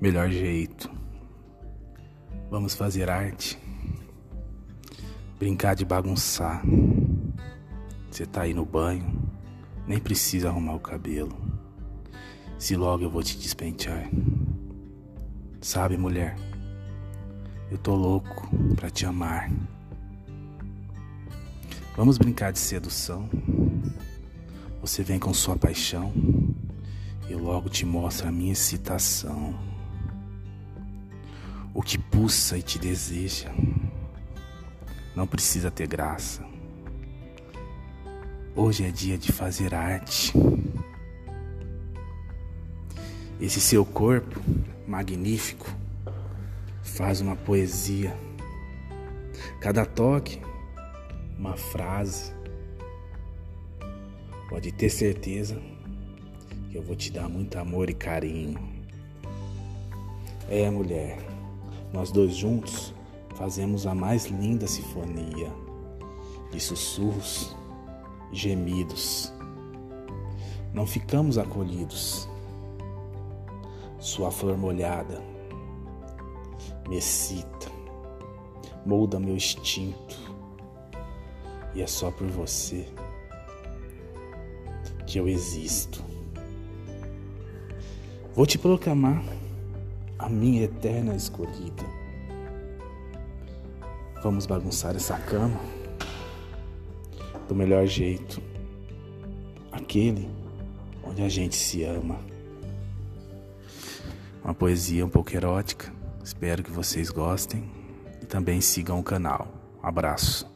melhor jeito. Vamos fazer arte. Brincar de bagunçar. Você tá aí no banho, nem precisa arrumar o cabelo. Se logo eu vou te despentear. Sabe, mulher, eu tô louco pra te amar. Vamos brincar de sedução. Você vem com sua paixão, eu logo te mostro a minha excitação. O que pulsa e te deseja não precisa ter graça. Hoje é dia de fazer arte. Esse seu corpo magnífico faz uma poesia. Cada toque, uma frase. Pode ter certeza que eu vou te dar muito amor e carinho. É, mulher, nós dois juntos fazemos a mais linda sinfonia de sussurros e gemidos. Não ficamos acolhidos. Sua flor molhada me excita, molda meu instinto, e é só por você que eu existo. Vou te proclamar a minha eterna escolhida. Vamos bagunçar essa cama do melhor jeito, aquele onde a gente se ama. Uma poesia um pouco erótica. Espero que vocês gostem e também sigam o canal. abraço.